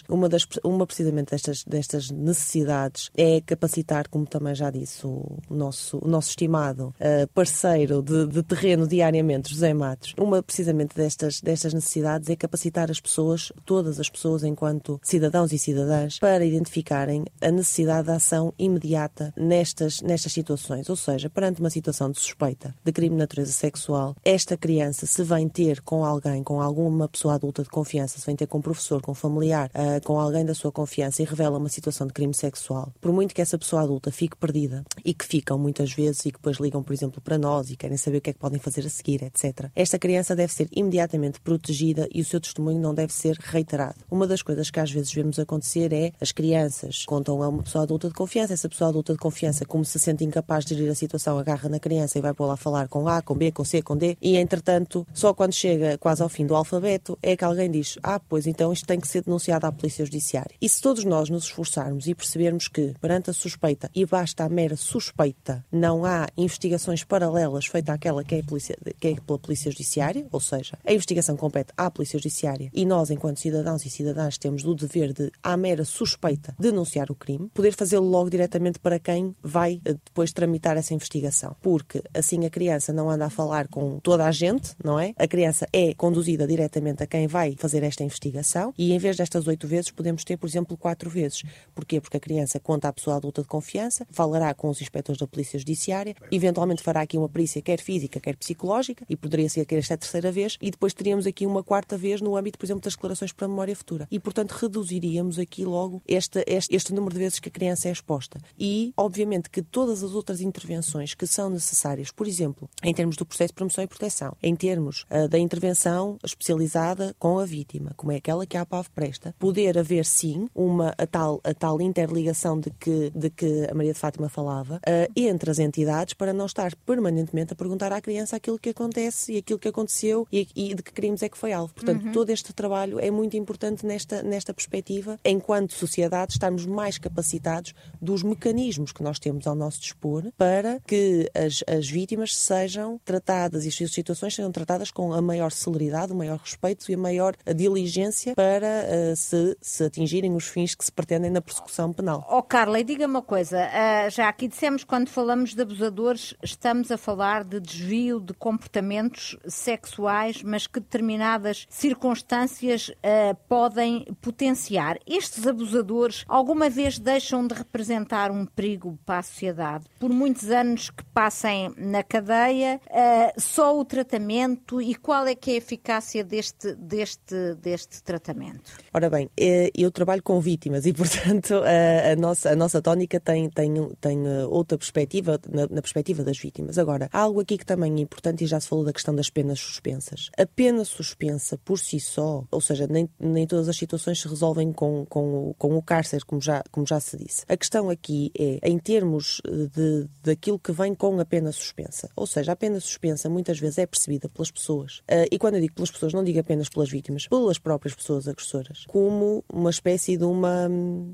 Speaker 5: Uma, das, uma precisamente destas, destas necessidades é capacitar, como também já disse o nosso, o nosso estimado uh, parceiro de, de, terreno diariamente, José Matos, uma precisamente destas, destas necessidades é capacitar as pessoas, todas as pessoas, enquanto cidadãos e cidadãs, para identificarem a necessidade de ação imediata nestas, nestas situações. Ou seja, perante uma situação de suspeita de crime de natureza sexual, esta criança, se vem ter com alguém, com alguma pessoa adulta de confiança, se vem ter com um professor, com um familiar, uh, com alguém da sua confiança e revela uma situação de crime sexual, por muito que essa pessoa adulta fique perdida e que ficam muitas vezes e que depois ligam, por exemplo, para nós e querem saber o que é que podem fazer a seguir, etc. Esta criança deve ser imediatamente protegida e o seu testemunho não deve ser reiterado. Uma das coisas que às vezes vemos acontecer é as crianças contam a uma pessoa adulta de confiança, essa pessoa adulta de confiança, como se sente incapaz de gerir a situação, agarra na criança e vai para lá falar com A, com B, com C, com D, e entretanto, só quando chega quase ao fim do alfabeto é que alguém diz: Ah, pois então isto tem que ser denunciado à Polícia Judiciária. E se todos nós nos esforçarmos e percebermos que, perante a suspeita, e basta a mera suspeita, não há investigações paralelas feitas àquela que é, polícia, que é pela Polícia Judiciária, ou seja, a investigação compete à Polícia Judiciária e nós, enquanto cidadãos e cidadãs, temos o dever de, à mera suspeita, denunciar o crime, poder fazê-lo logo diretamente para quem vai eh, depois tramitar essa investigação. Porque assim a criança não anda a falar com toda a gente, não é? A criança é conduzida diretamente a quem vai fazer esta investigação e em vez destas oito vezes podemos ter, por exemplo, quatro vezes. Porquê? Porque a criança conta à pessoa adulta de confiança, falará com os inspectores da Polícia Judiciária, eventualmente fará aqui uma perícia quer física, quer psicológica e poderia ser que esta terceira vez e depois teríamos aqui uma quarta vez no âmbito, por exemplo, das declarações para a memória futura. E, portanto, reduziríamos aqui logo este, este, este número de vezes que a criança é exposta. E, obviamente, que todas as outras intervenções que são necessárias, por exemplo, em termos do processo de promoção e proteção, em termos uh, da intervenção especializada com a vítima, como é aquela que a APAV presta, poder haver sim uma a tal, a tal interligação de que, de que a Maria de Fátima falava uh, entre as entidades para não estar permanentemente a perguntar à criança aquilo que acontece e aquilo que aconteceu e, e de que crimes é que foi alvo. Portanto, uhum. todo este trabalho é muito importante nesta, nesta perspectiva, enquanto sociedade, estarmos mais capacitados dos mecanismos que nós temos ao nosso dispor para que as, as vítimas sejam tratadas e as suas situações sejam tratadas com a maior celeridade, o maior respeito e a maior diligência para uh, se, se atingirem os fins que se pretendem na persecução penal.
Speaker 2: Oh, Carla, e diga uma coisa, uh, já aqui dissemos quando falamos de abusadores, estamos a falar de desvio de comportamentos sexuais, mas que determinadas circunstâncias uh, podem potenciar. Estes abusadores alguma vez deixam de representar um perigo para a sociedade? Por muitos anos que passem na cadeia, uh, só o tratamento e qual é que é a eficácia deste, deste, deste tratamento?
Speaker 5: Ora bem, eh, eu trabalho com vítimas e, portanto, a, a nossa, a nossa tónica tem, tem, tem outra perspectiva, na, na perspectiva das vítimas. Agora, há algo aqui que também é importante e já se falou da questão das penas suspensas. A pena suspensa por si só, ou seja, nem, nem todas as situações se resolvem com, com, com o cárcere, como já, como já se disse. A questão aqui é, em termos de, daquilo que vem com a pena suspensa. Ou seja, a pena suspensa muitas vezes é percebida pelas pessoas, e quando eu digo pelas pessoas, não digo apenas pelas vítimas, pelas próprias pessoas agressoras, como uma espécie de uma,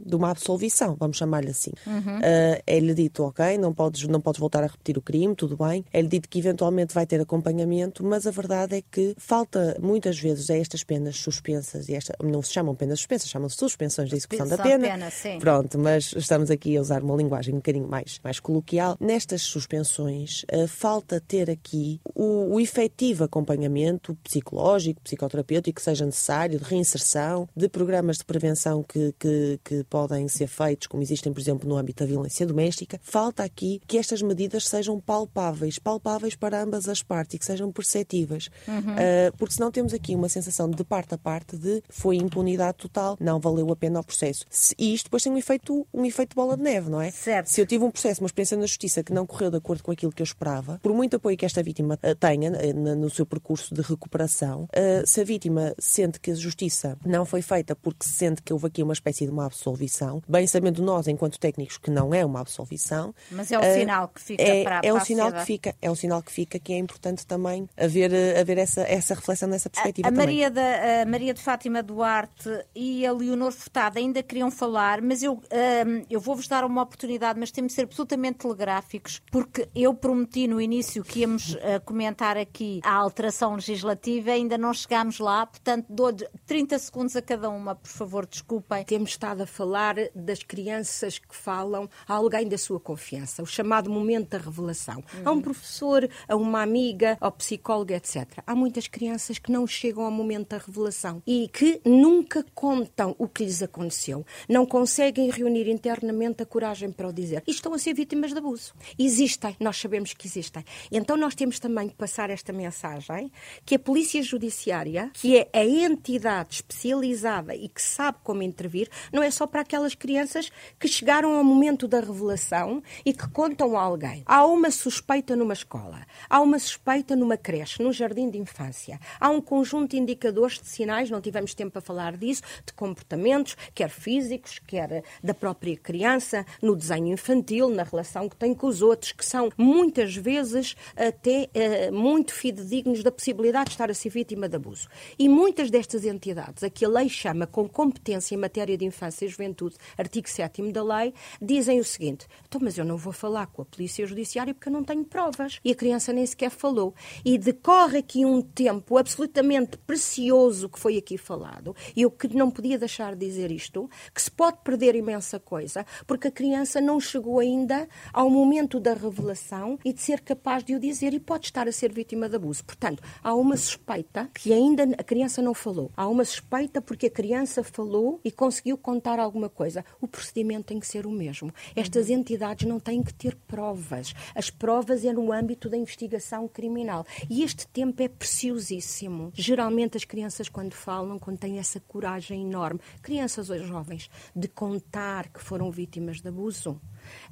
Speaker 5: de uma absolvição, vamos chamar-lhe assim. Uhum. Uh, é-lhe dito, ok, não podes, não podes voltar a repetir o crime, tudo bem. É-lhe dito que eventualmente vai ter acompanhamento, mas a verdade é que falta muitas vezes a estas penas suspensas, e esta, não se chamam penas suspensas, chamam-se suspensões da execução da pena. pena Pronto, mas estamos aqui a usar uma linguagem um bocadinho mais, mais coloquial. Nestas suspensões, uh, falta ter aqui o, o efetivo acompanhamento psicológico, psicoterapêutico que seja necessário, de reinserção, de programas de prevenção que, que, que podem ser feitos, como existem, por exemplo, no âmbito da violência doméstica. Falta aqui que estas medidas sejam palpáveis, palpáveis para ambas as partes e que sejam perceptíveis. Uhum. Uh, porque senão temos aqui uma sensação de parte a parte de foi impunidade total, não valeu a pena o processo. E isto depois tem um efeito, um efeito bola de neve, não é?
Speaker 2: Certo.
Speaker 5: Se eu tive um processo, uma experiência na justiça que não correu de acordo com aquilo que eu esperava, por muito apoio que esta vítima uh, tenha uh, no seu percurso de recuperação, se a vítima sente que a justiça não foi feita porque se sente que houve aqui uma espécie de uma absolvição, bem sabendo nós, enquanto técnicos, que não é uma absolvição.
Speaker 2: Mas é o uh, sinal que fica
Speaker 5: é,
Speaker 2: para,
Speaker 5: é
Speaker 2: um
Speaker 5: sinal que fica É um sinal que fica que é importante também haver, haver essa, essa reflexão nessa perspectiva
Speaker 2: a, a
Speaker 5: Maria,
Speaker 2: da, a Maria de Fátima Duarte e a Leonor Furtado ainda queriam falar, mas eu, eu vou-vos dar uma oportunidade, mas temos de ser absolutamente telegráficos, porque eu prometi no início que íamos uh, comentar aqui a alteração legislativa, ainda não chegámos lá, portanto dou 30 segundos a cada uma, por favor, desculpem.
Speaker 4: Temos estado a falar das crianças que falam a alguém da sua confiança, o chamado momento da revelação. Uhum. A um professor, a uma amiga, ao psicólogo, etc. Há muitas crianças que não chegam ao momento da revelação e que nunca contam o que lhes aconteceu, não conseguem reunir internamente a coragem para o dizer. E estão a ser vítimas de abuso. Existem, nós sabemos que existem. Então nós temos também que passar esta mensagem que a Polícia Judiciária, que é a entidade especializada e que sabe como intervir, não é só para aquelas crianças que chegaram ao momento da revelação e que contam a alguém. Há uma suspeita numa escola, há uma suspeita numa creche, num jardim de infância. Há um conjunto de indicadores de sinais, não tivemos tempo para falar disso, de comportamentos, quer físicos, quer da própria criança, no desenho infantil, na relação que tem com os outros, que são muitas vezes até uh, muito fidedignos da possibilidade de estar a ser vítima de abuso. E muitas destas entidades, a que a lei chama com competência em matéria de infância e juventude, artigo 7 da lei, dizem o seguinte: então, mas eu não vou falar com a Polícia Judiciária porque eu não tenho provas. E a criança nem sequer falou. E decorre aqui um tempo absolutamente precioso que foi aqui falado, e eu que não podia deixar de dizer isto, que se pode perder imensa coisa, porque a criança não chegou ainda ao momento da revelação e de ser capaz de o dizer e pode estar a ser vítima de abuso. Portanto, há uma suspeita que ainda a criança não falou. Há uma suspeita porque a criança falou e conseguiu contar alguma coisa. O procedimento tem que ser o mesmo. Estas uhum. entidades não têm que ter provas. As provas é no âmbito da investigação criminal. E este tempo é preciosíssimo. Geralmente as crianças, quando falam, quando têm essa coragem enorme, crianças ou jovens, de contar que foram vítimas de abuso,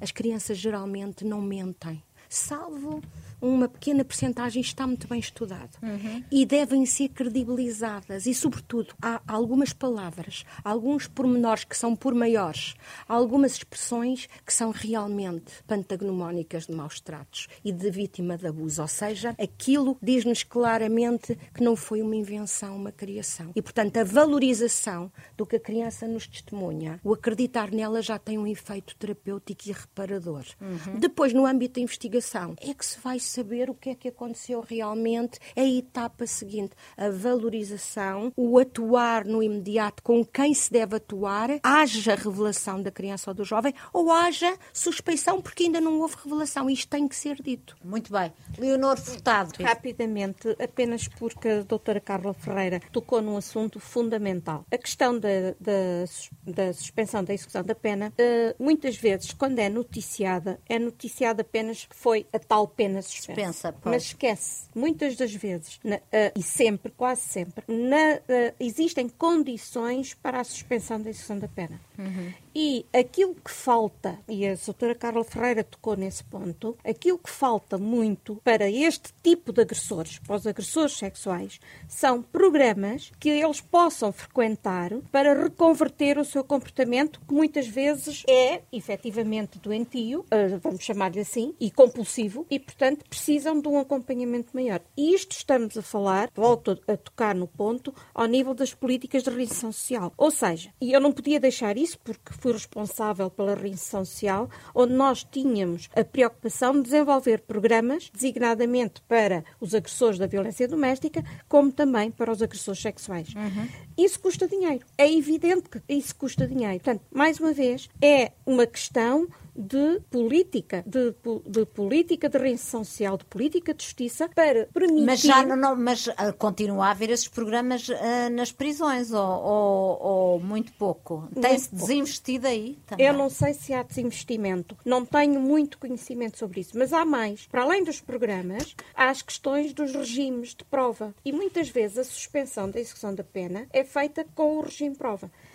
Speaker 4: as crianças geralmente não mentem. Salvo uma pequena percentagem está muito bem estudado uhum. e devem ser credibilizadas e, sobretudo, há algumas palavras, alguns pormenores que são por maiores, algumas expressões que são realmente pantagnomónicas de maus tratos e de vítima de abuso, ou seja, aquilo diz-nos claramente que não foi uma invenção, uma criação. E, portanto, a valorização do que a criança nos testemunha, o acreditar nela já tem um efeito terapêutico e reparador. Uhum. Depois, no âmbito da investigação, é que se vai saber o que é que aconteceu realmente, é a etapa seguinte, a valorização, o atuar no imediato com quem se deve atuar, haja revelação da criança ou do jovem, ou haja suspeição porque ainda não houve revelação. Isto tem que ser dito.
Speaker 2: Muito bem. Leonor Furtado.
Speaker 1: Rapidamente, apenas porque a doutora Carla Ferreira tocou num assunto fundamental. A questão da, da, da suspensão da execução da pena, uh, muitas vezes, quando é noticiada, é noticiada apenas que foi a tal pena suspensa
Speaker 2: dispensa.
Speaker 1: Mas esquece, muitas das vezes, na, uh, e sempre, quase sempre, na, uh, existem condições para a suspensão da execução da pena. Uhum. E aquilo que falta, e a doutora Carla Ferreira tocou nesse ponto, aquilo que falta muito para este tipo de agressores, para os agressores sexuais, são programas que eles possam frequentar para reconverter o seu comportamento, que muitas vezes é efetivamente doentio, eh, vamos chamar-lhe assim, e compulsivo, e portanto precisam de um acompanhamento maior. E isto estamos a falar, volto a tocar no ponto, ao nível das políticas de reinserção social. Ou seja, e eu não podia deixar isso porque fui responsável pela reinserção social, onde nós tínhamos a preocupação de desenvolver programas designadamente para os agressores da violência doméstica, como também para os agressores sexuais. Uhum. Isso custa dinheiro. É evidente que isso custa dinheiro. Portanto, mais uma vez, é uma questão de política, de, de, política de reinserção social, de política de justiça, para permitir...
Speaker 2: Mas já não, mas uh, continua a haver esses programas uh, nas prisões, ou, ou, ou muito pouco? Tem-se desinvestido aí também?
Speaker 1: Eu não sei se há desinvestimento, não tenho muito conhecimento sobre isso, mas há mais. Para além dos programas, há as questões dos regimes de prova. E muitas vezes a suspensão da execução da pena é feita com o regime de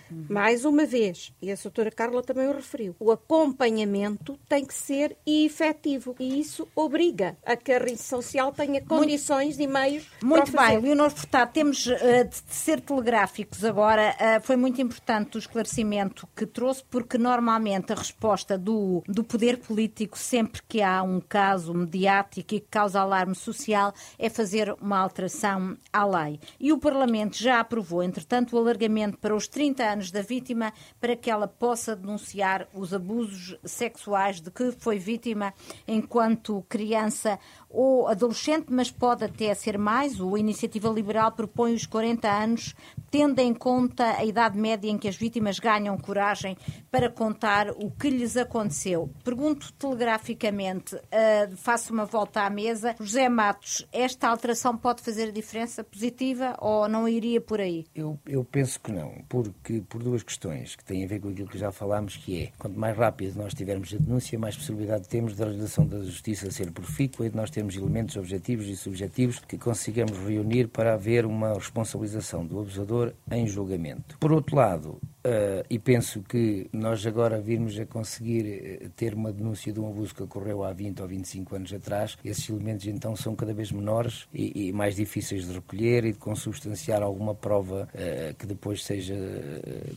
Speaker 1: prova. Mais uma vez, e a doutora Carla também o referiu, o acompanhamento tem que ser efetivo e isso obriga a que a rede social tenha condições e meios
Speaker 2: Muito bem. Leonor Furtado, temos uh, de ser telegráficos agora. Uh, foi muito importante o esclarecimento que trouxe, porque normalmente a resposta do, do poder político, sempre que há um caso mediático e que causa alarme social, é fazer uma alteração à lei. E o Parlamento já aprovou, entretanto, o alargamento para os 30 anos da vítima para que ela possa denunciar os abusos sexuais de que foi vítima enquanto criança ou adolescente, mas pode até ser mais. O Iniciativa Liberal propõe os 40 anos, tendo em conta a idade média em que as vítimas ganham coragem para contar o que lhes aconteceu. Pergunto telegraficamente, uh, faço uma volta à mesa. José Matos, esta alteração pode fazer a diferença positiva ou não iria por aí?
Speaker 3: Eu, eu penso que não, porque por duas questões que têm a ver com aquilo que já falámos, que é, quanto mais rápido nós tivermos a denúncia, mais possibilidade temos da realização da justiça ser profícua e de nós termos elementos objetivos e subjetivos que consigamos reunir para haver uma responsabilização do abusador em julgamento. Por outro lado, Uh, e penso que nós agora virmos a conseguir eh, ter uma denúncia de um abuso que ocorreu há 20 ou 25 anos atrás, esses elementos então são cada vez menores e, e mais difíceis de recolher e de consubstanciar alguma prova uh, que depois seja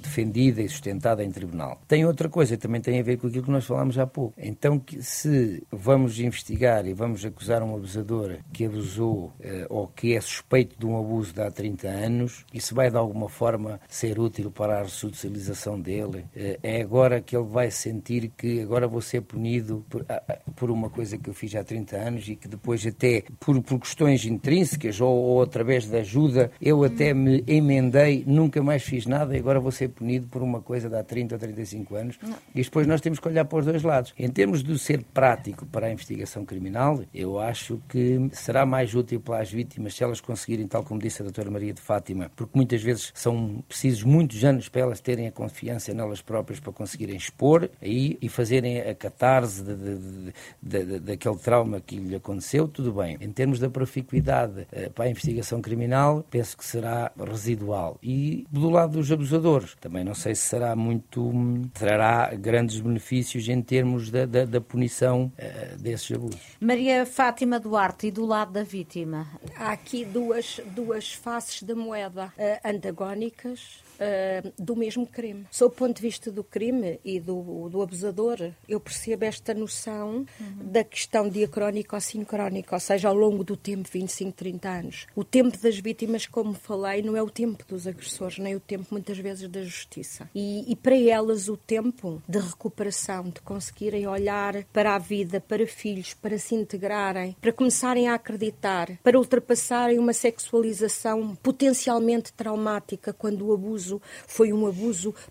Speaker 3: defendida e sustentada em tribunal. Tem outra coisa, também tem a ver com aquilo que nós falámos há pouco. Então, que se vamos investigar e vamos acusar um abusador que abusou uh, ou que é suspeito de um abuso de há 30 anos, isso vai de alguma forma ser útil para a resolução socialização dele. Eh, é agora que ele vai sentir que agora vou ser punido por, ah, ah, por uma coisa que eu fiz há 30 anos e que depois até por, por questões intrínsecas ou, ou através da ajuda eu até me emendei, nunca mais fiz nada e agora vou ser punido por uma coisa de há 30 ou 35 anos. E depois nós temos que olhar para os dois lados. Em termos de ser prático para a investigação criminal, eu acho que será mais útil para as vítimas se elas conseguirem, tal como disse a doutora Maria de Fátima, porque muitas vezes são precisos muitos anos para elas terem a confiança nelas próprias para conseguirem expor aí e fazerem a catarse de, de, de, daquele trauma que lhe aconteceu, tudo bem. Em termos da proficuidade eh, para a investigação criminal, penso que será residual. E do lado dos abusadores, também não sei se será muito. trará grandes benefícios em termos da, da, da punição uh, desses abusos.
Speaker 2: Maria Fátima Duarte, e do lado da vítima?
Speaker 4: Há aqui duas, duas faces da moeda uh, antagónicas uh, do mesmo crime. Sob o ponto de vista do crime e do, do abusador, eu percebo esta noção uhum. da questão diacrónica ou sincrónica, ou seja, ao longo do tempo, 25, 30 anos. O tempo das vítimas, como falei, não é o tempo dos agressores, nem o tempo, muitas vezes, da justiça. E, e para elas, o tempo de recuperação, de conseguirem olhar para a vida, para filhos, para se integrarem, para começarem a acreditar, para ultrapassarem uma sexualização potencialmente traumática quando o abuso foi um abuso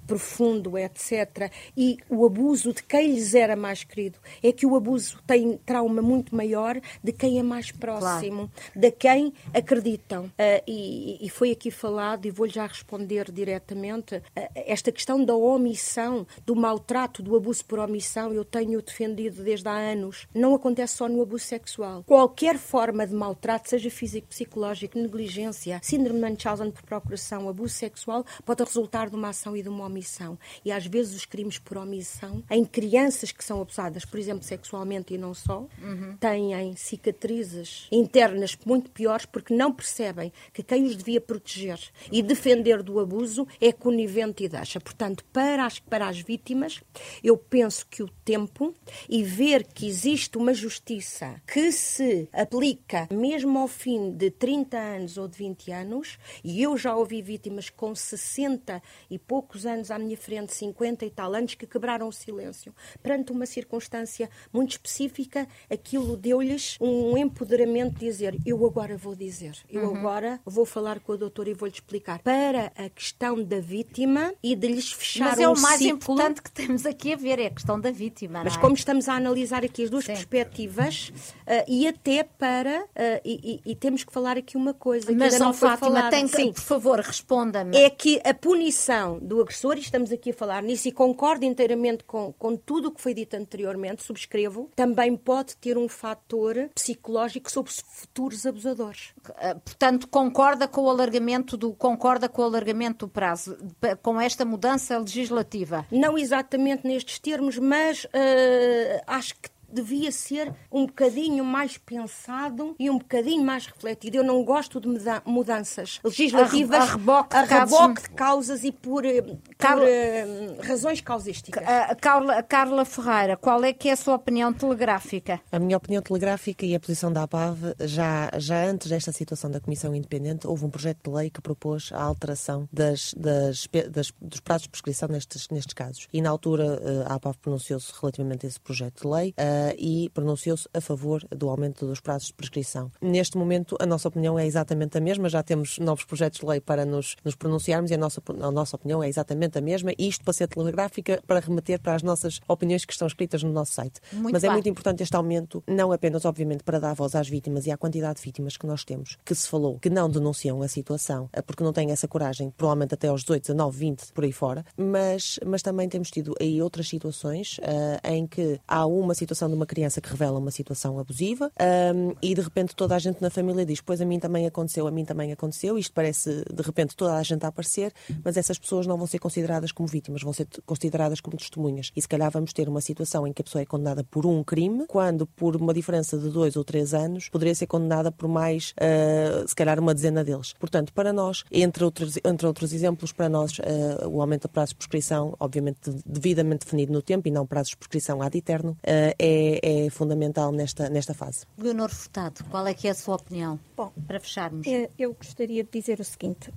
Speaker 4: profundo, etc. E o abuso de quem lhes era mais querido. É que o abuso tem trauma muito maior de quem é mais próximo, claro. de quem acreditam. Uh, e, e, foi aqui falado, e vou-lhe já responder diretamente, uh, esta questão da omissão, do maltrato, do abuso por omissão, eu tenho defendido desde há anos. Não acontece só no abuso sexual. Qualquer forma de maltrato, seja físico, psicológico, negligência, síndrome de Munchausen por procuração, abuso sexual, pode resultar de uma ação e de uma omissão. E às vezes os crimes por omissão, em crianças que são abusadas, por exemplo, sexualmente e não só, uhum. têm cicatrizes internas muito piores porque não percebem que quem os devia proteger e defender do abuso é conivente e deixa. Portanto, para as, para as vítimas, eu penso que o tempo e ver que existe uma justiça que se aplica mesmo ao fim de 30 anos ou de 20 anos, e eu já ouvi vítimas com 60 60 e poucos anos à minha frente, 50 e tal anos, que quebraram o silêncio. Perante uma circunstância muito específica, aquilo deu-lhes um empoderamento de dizer: Eu agora vou dizer, eu uhum. agora vou falar com a doutora e vou-lhe explicar. Para a questão da vítima e de lhes fechar
Speaker 2: Mas é
Speaker 4: um
Speaker 2: o mais
Speaker 4: ciclo,
Speaker 2: importante que temos aqui a ver, é a questão da vítima.
Speaker 4: Mas
Speaker 2: é?
Speaker 4: como estamos a analisar aqui as duas Sim. perspectivas, uh, e até para. Uh, e, e, e, temos que falar aqui uma coisa.
Speaker 2: Mas,
Speaker 4: que não
Speaker 2: Fátima,
Speaker 4: falada.
Speaker 2: tem que, Sim. por favor, responda-me.
Speaker 4: É que a punição do agressor, e estamos aqui a falar nisso e concordo inteiramente com, com tudo o que foi dito anteriormente, subscrevo, também pode ter um fator psicológico sobre os futuros abusadores.
Speaker 2: Eh, portanto, concorda com o alargamento do concorda com o alargamento do prazo, com esta mudança legislativa?
Speaker 4: Não exatamente nestes termos, mas uh, acho que devia ser um bocadinho mais pensado e um bocadinho mais refletido. Eu não gosto de mudanças legislativas
Speaker 2: a, reboque,
Speaker 4: a reboque de causas e por, eh, Carla, por uh, razões causísticas.
Speaker 2: A, Carla, Carla Ferreira, qual é que é a sua opinião telegráfica?
Speaker 5: A minha opinião telegráfica e a posição da APAV, já, já antes desta situação da Comissão Independente, houve um projeto de lei que propôs a alteração das, das, das dos prazos de prescrição nestes, nestes casos. E na altura eh, a APAV pronunciou-se relativamente a esse projeto de lei. Uh, e pronunciou-se a favor do aumento dos prazos de prescrição. Neste momento, a nossa opinião é exatamente a mesma, já temos novos projetos de lei para nos, nos pronunciarmos e a nossa, a nossa opinião é exatamente a mesma, isto para ser telegráfica, para remeter para as nossas opiniões que estão escritas no nosso site.
Speaker 2: Muito
Speaker 5: Mas
Speaker 2: bem.
Speaker 5: é muito importante este aumento, não apenas, obviamente, para dar voz às vítimas e à quantidade de vítimas que nós temos, que se falou, que não denunciam a situação, eh, porque não têm essa coragem, provavelmente até aos 18, 19, 20, por aí fora, mas, mas também temos tido aí outras situações uh, em que há uma situação de uma criança que revela uma situação abusiva um, e de repente toda a gente na família diz: Pois a mim também aconteceu, a mim também aconteceu. Isto parece de repente toda a gente a aparecer, mas essas pessoas não vão ser consideradas como vítimas, vão ser consideradas como testemunhas. E se calhar vamos ter uma situação em que a pessoa é condenada por um crime, quando por uma diferença de dois ou três anos poderia ser condenada por mais, uh, se calhar, uma dezena deles. Portanto, para nós, entre outros, entre outros exemplos, para nós, uh, o aumento do prazo de prescrição, obviamente devidamente definido no tempo e não prazo de prescrição ad eterno, uh, é, é é fundamental nesta, nesta fase.
Speaker 2: Leonor Furtado, qual é que é a sua opinião? Bom, para fecharmos.
Speaker 1: Eu gostaria de dizer o seguinte.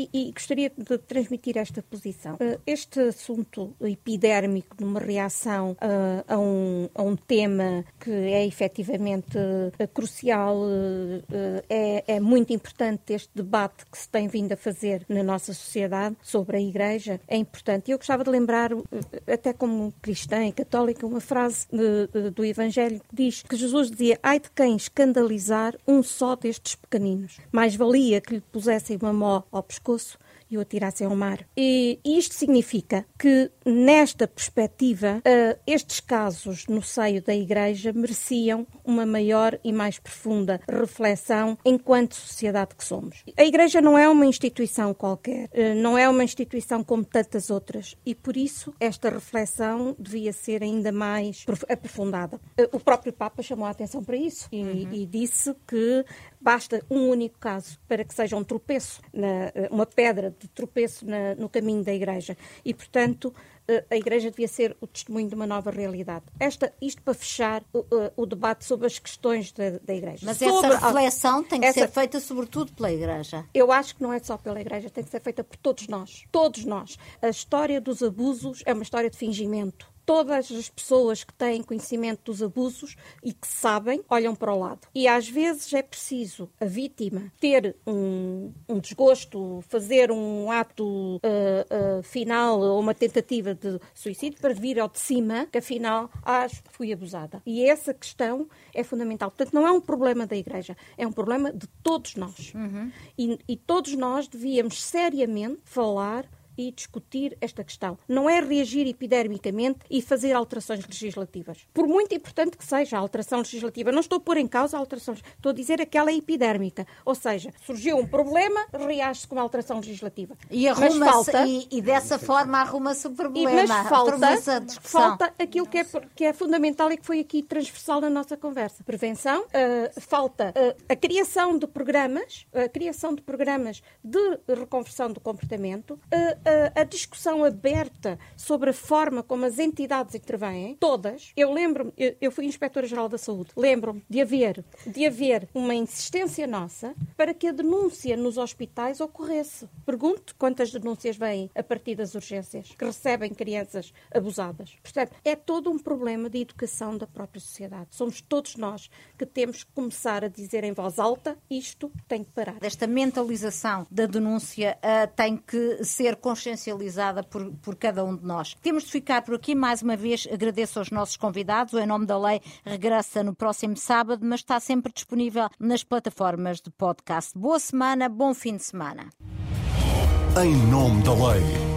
Speaker 1: E, e, gostaria de transmitir esta posição. Uh, este assunto epidérmico, numa reação uh, a, um, a, um, tema que é efetivamente uh, crucial, é, é, muito importante este debate que se tem vindo a fazer na nossa sociedade sobre a Igreja, é importante. Eu gostava de lembrar, até como cristã e católica, uma frase de, de, do Evangelho que diz que Jesus dizia: Ai de quem escandalizar um só destes pequeninos. Mais valia que lhe pusessem uma mó ao pescoço pescoço e o atirassem ao mar. E isto significa que, nesta perspectiva, uh, estes casos no seio da Igreja mereciam uma maior e mais profunda reflexão enquanto sociedade que somos. A Igreja não é uma instituição qualquer, uh, não é uma instituição como tantas outras e, por isso, esta reflexão devia ser ainda mais aprofundada. Uh, o próprio Papa chamou a atenção para isso e, uhum. e disse que basta um único caso para que seja um tropeço, na, uma pedra de tropeço na, no caminho da Igreja. E, portanto, eh, a Igreja devia ser o testemunho de uma nova realidade. Esta, isto para fechar o, eh, o debate sobre as questões da, da Igreja.
Speaker 2: Mas
Speaker 1: sobre
Speaker 2: essa reflexão tem que essa, ser feita sobretudo pela Igreja.
Speaker 1: Eu acho que não é só pela Igreja, tem que ser feita por todos nós. Todos nós. A história dos abusos é uma história de fingimento todas as pessoas que têm conhecimento dos abusos e que sabem, olham para o lado. E às vezes é preciso a vítima ter um, um desgosto, fazer um ato uh, uh, final ou uma tentativa de suicídio para vir ao de cima que afinal acho que fui abusada. E essa questão é fundamental. Portanto, não é um problema da Igreja, é um problema de todos nós. Uhum. E, e todos nós devíamos seriamente falar e discutir esta questão. Não é reagir epidermicamente e fazer alterações legislativas. Por muito importante que seja a alteração legislativa, não estou a pôr em causa a alteração, estou a dizer aquela epidérmica. Ou seja, surgiu um problema, reage-se com a alteração legislativa.
Speaker 2: E, arruma falta, e, e dessa forma arruma-se o problema.
Speaker 1: E, mas falta, falta aquilo que é, que é fundamental e que foi aqui transversal na nossa conversa. Prevenção, uh, falta uh, a criação de programas, a criação de programas de reconversão do comportamento, uh, a, discussão aberta sobre a forma como as entidades intervêm, todas, eu lembro-me, eu, eu fui inspetora-geral da saúde, lembro-me de haver, de haver uma insistência nossa para que a denúncia nos hospitais ocorresse. Pergunto quantas denúncias vêm a partir das urgências que recebem crianças abusadas. Portanto, é todo um problema de educação da própria sociedade. Somos todos nós que temos que começar a dizer em voz alta isto tem que parar.
Speaker 2: Esta mentalização da denúncia uh, tem que ser consciencializada por, por cada um de nós. Temos de ficar por aqui. Mais uma vez, agradeço aos nossos convidados. O Em Nome da Lei regressa no próximo sábado, mas está sempre disponível nas plataformas de podcast. Boa semana, bom fim de semana. Em Nome da Lei.